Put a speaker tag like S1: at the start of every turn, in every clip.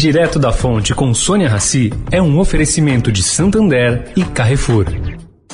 S1: Direto da Fonte com Sônia Rassi é um oferecimento de Santander e Carrefour.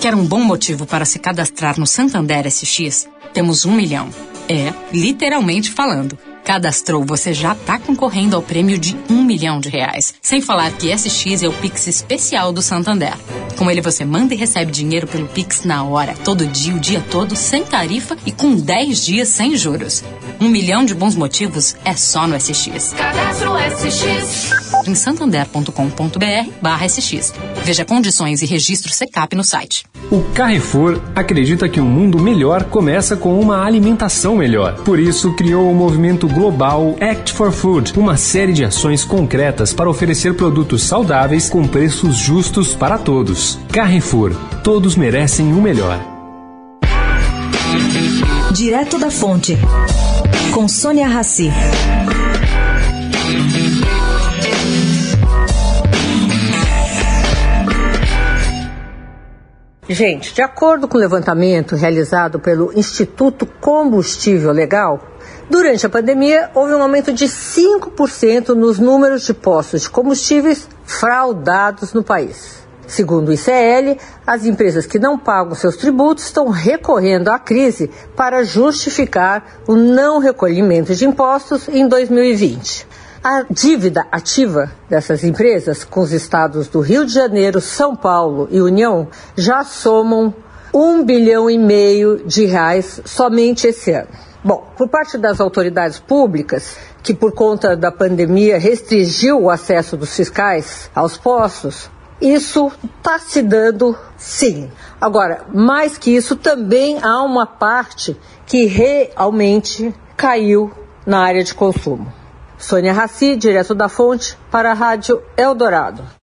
S2: Quer um bom motivo para se cadastrar no Santander SX? Temos um milhão. É, literalmente falando. Cadastrou, você já está concorrendo ao prêmio de um milhão de reais. Sem falar que SX é o Pix especial do Santander. Com ele você manda e recebe dinheiro pelo Pix na hora, todo dia, o dia todo, sem tarifa e com 10 dias sem juros. Um milhão de bons motivos é só no SX.
S3: Cadastro SX.
S2: Em santander.com.br barra SX. Veja condições e registro SECAP no site.
S1: O Carrefour acredita que um mundo melhor começa com uma alimentação melhor. Por isso, criou o movimento global Act for Food, uma série de ações concretas para oferecer produtos saudáveis com preços justos para todos. Carrefour, todos merecem o melhor.
S4: Direto da Fonte, com Sônia Rassi.
S5: Gente, de acordo com o levantamento realizado pelo Instituto Combustível Legal, durante a pandemia houve um aumento de 5% nos números de postos de combustíveis fraudados no país. Segundo o ICL, as empresas que não pagam seus tributos estão recorrendo à crise para justificar o não recolhimento de impostos em 2020. A dívida ativa dessas empresas com os estados do Rio de Janeiro, São Paulo e União já somam um bilhão e meio de reais somente esse ano. Bom, por parte das autoridades públicas, que por conta da pandemia restringiu o acesso dos fiscais aos postos, isso está se dando sim. Agora, mais que isso, também há uma parte que realmente caiu na área de consumo. Sônia Raci, direto da fonte, para a Rádio Eldorado.